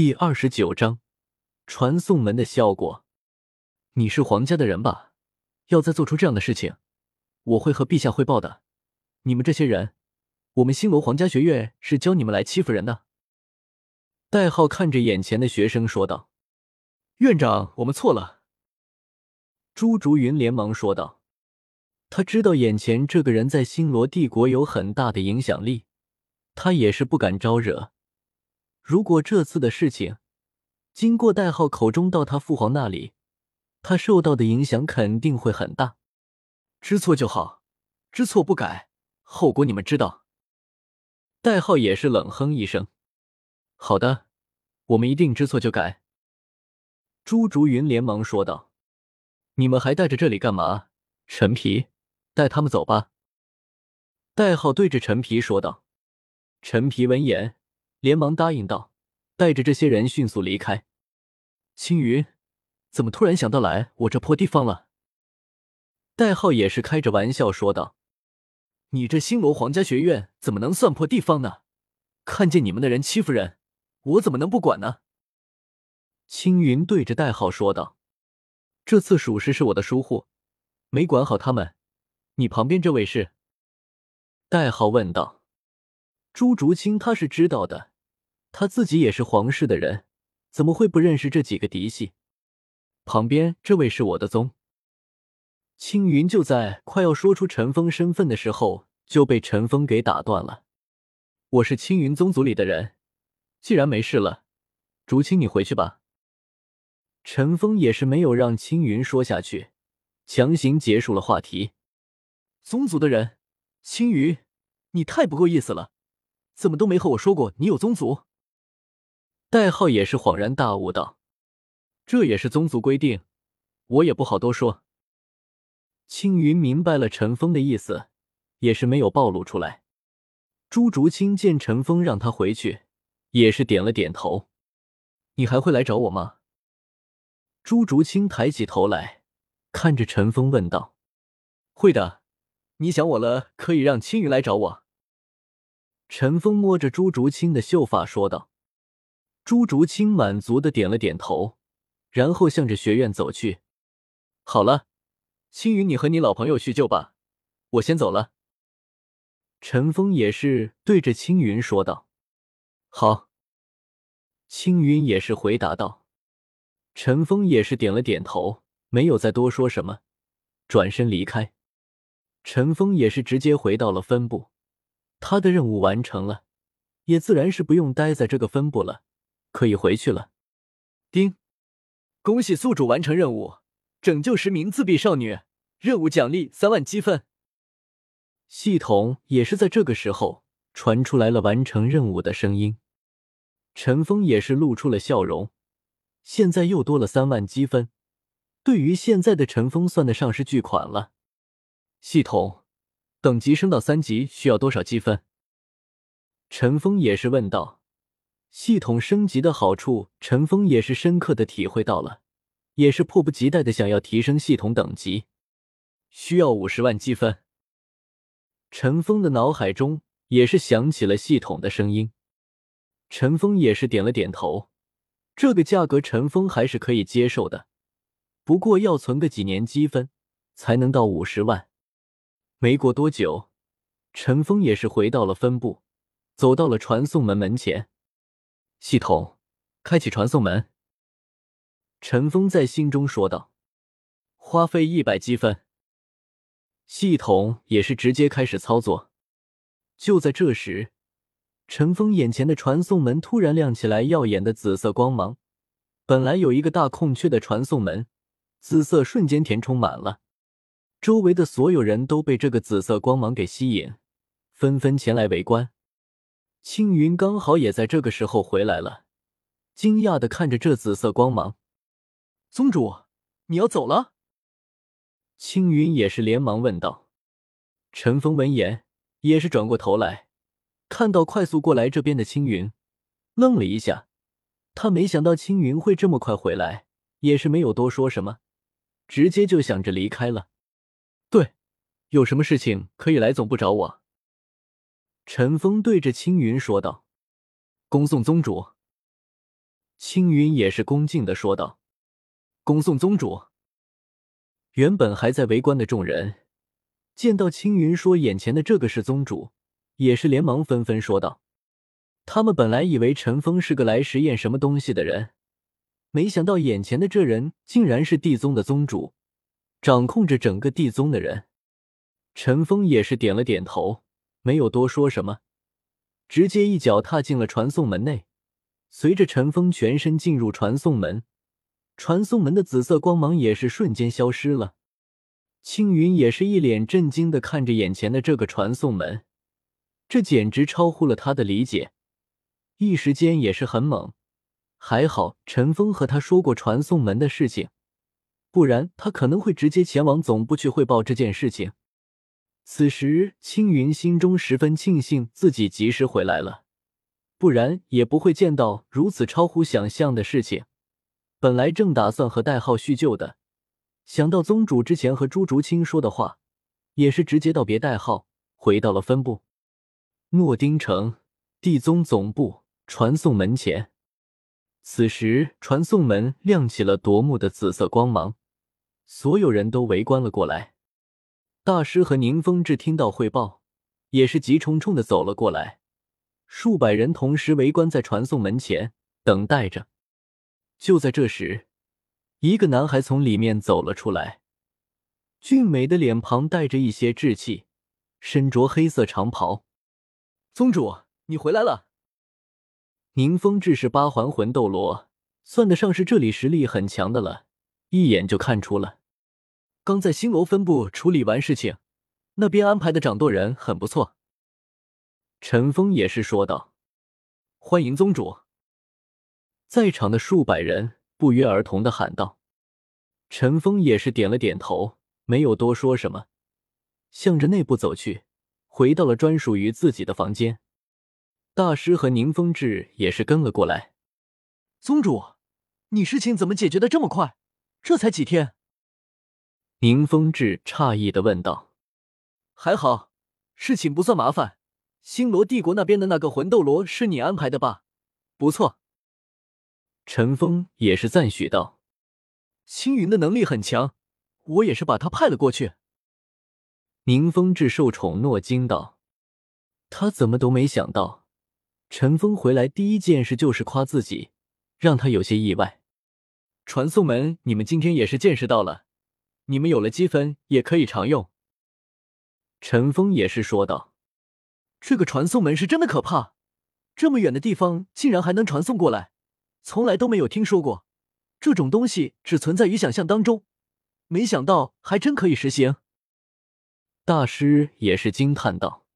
第二十九章传送门的效果。你是皇家的人吧？要再做出这样的事情，我会和陛下汇报的。你们这些人，我们星罗皇家学院是教你们来欺负人的。代号看着眼前的学生说道：“院长，我们错了。”朱竹云连忙说道：“他知道眼前这个人在星罗帝国有很大的影响力，他也是不敢招惹。”如果这次的事情经过代号口中到他父皇那里，他受到的影响肯定会很大。知错就好，知错不改，后果你们知道。代号也是冷哼一声：“好的，我们一定知错就改。”朱竹云连忙说道：“你们还待在这里干嘛？陈皮，带他们走吧。”代号对着陈皮说道。陈皮闻言。连忙答应道：“带着这些人迅速离开。”青云，怎么突然想到来我这破地方了？代号也是开着玩笑说道：“你这星罗皇家学院怎么能算破地方呢？看见你们的人欺负人，我怎么能不管呢？”青云对着代号说道：“这次属实是我的疏忽，没管好他们。你旁边这位是？”代号问道。朱竹清他是知道的，他自己也是皇室的人，怎么会不认识这几个嫡系？旁边这位是我的宗。青云就在快要说出陈峰身份的时候，就被陈峰给打断了。我是青云宗族里的人，既然没事了，竹青你回去吧。陈峰也是没有让青云说下去，强行结束了话题。宗族的人，青云，你太不够意思了。怎么都没和我说过你有宗族？代号也是恍然大悟道：“这也是宗族规定，我也不好多说。”青云明白了陈峰的意思，也是没有暴露出来。朱竹清见陈峰让他回去，也是点了点头。你还会来找我吗？朱竹清抬起头来，看着陈峰问道：“会的，你想我了，可以让青云来找我。”陈峰摸着朱竹清的秀发说道：“朱竹清满足的点了点头，然后向着学院走去。好了，青云，你和你老朋友叙旧吧，我先走了。”陈峰也是对着青云说道：“好。”青云也是回答道：“陈峰也是点了点头，没有再多说什么，转身离开。陈峰也是直接回到了分部。”他的任务完成了，也自然是不用待在这个分部了，可以回去了。丁，恭喜宿主完成任务，拯救十名自闭少女，任务奖励三万积分。系统也是在这个时候传出来了完成任务的声音。陈峰也是露出了笑容，现在又多了三万积分，对于现在的陈峰算得上是巨款了。系统。等级升到三级需要多少积分？陈峰也是问道。系统升级的好处，陈峰也是深刻的体会到了，也是迫不及待的想要提升系统等级。需要五十万积分。陈峰的脑海中也是响起了系统的声音。陈峰也是点了点头，这个价格陈峰还是可以接受的，不过要存个几年积分才能到五十万。没过多久，陈峰也是回到了分部，走到了传送门门前。系统，开启传送门。陈峰在心中说道：“花费一百积分。”系统也是直接开始操作。就在这时，陈峰眼前的传送门突然亮起来耀眼的紫色光芒。本来有一个大空缺的传送门，紫色瞬间填充满了。周围的所有人都被这个紫色光芒给吸引，纷纷前来围观。青云刚好也在这个时候回来了，惊讶的看着这紫色光芒。宗主，你要走了？青云也是连忙问道。陈峰闻言也是转过头来，看到快速过来这边的青云，愣了一下。他没想到青云会这么快回来，也是没有多说什么，直接就想着离开了。对，有什么事情可以来总部找我。陈峰对着青云说道：“恭送宗主。”青云也是恭敬的说道：“恭送宗主。”原本还在围观的众人，见到青云说眼前的这个是宗主，也是连忙纷纷说道：“他们本来以为陈峰是个来实验什么东西的人，没想到眼前的这人竟然是地宗的宗主，掌控着整个地宗的人。”陈峰也是点了点头，没有多说什么，直接一脚踏进了传送门内。随着陈峰全身进入传送门。传送门的紫色光芒也是瞬间消失了，青云也是一脸震惊的看着眼前的这个传送门，这简直超乎了他的理解，一时间也是很懵。还好陈峰和他说过传送门的事情，不然他可能会直接前往总部去汇报这件事情。此时青云心中十分庆幸自己及时回来了，不然也不会见到如此超乎想象的事情。本来正打算和代号叙旧的，想到宗主之前和朱竹清说的话，也是直接道别代号，回到了分部诺丁城地宗总部传送门前。此时传送门亮起了夺目的紫色光芒，所有人都围观了过来。大师和宁风致听到汇报，也是急冲冲的走了过来，数百人同时围观在传送门前，等待着。就在这时，一个男孩从里面走了出来，俊美的脸庞带着一些稚气，身着黑色长袍。宗主，你回来了。宁风致是八环魂斗罗，算得上是这里实力很强的了，一眼就看出了。刚在星楼分部处理完事情，那边安排的掌舵人很不错。陈峰也是说道：“欢迎宗主。”在场的数百人不约而同的喊道：“陈峰也是点了点头，没有多说什么，向着内部走去，回到了专属于自己的房间。大师和宁风致也是跟了过来。宗主，你事情怎么解决的这么快？这才几天？”宁风致诧异的问道。“还好，事情不算麻烦。星罗帝国那边的那个魂斗罗是你安排的吧？不错。”陈峰也是赞许道：“青云的能力很强，我也是把他派了过去。”宁风致受宠若惊道：“他怎么都没想到，陈峰回来第一件事就是夸自己，让他有些意外。传送门你们今天也是见识到了，你们有了积分也可以常用。”陈峰也是说道：“这个传送门是真的可怕，这么远的地方竟然还能传送过来。”从来都没有听说过，这种东西只存在于想象当中，没想到还真可以实行。大师也是惊叹道。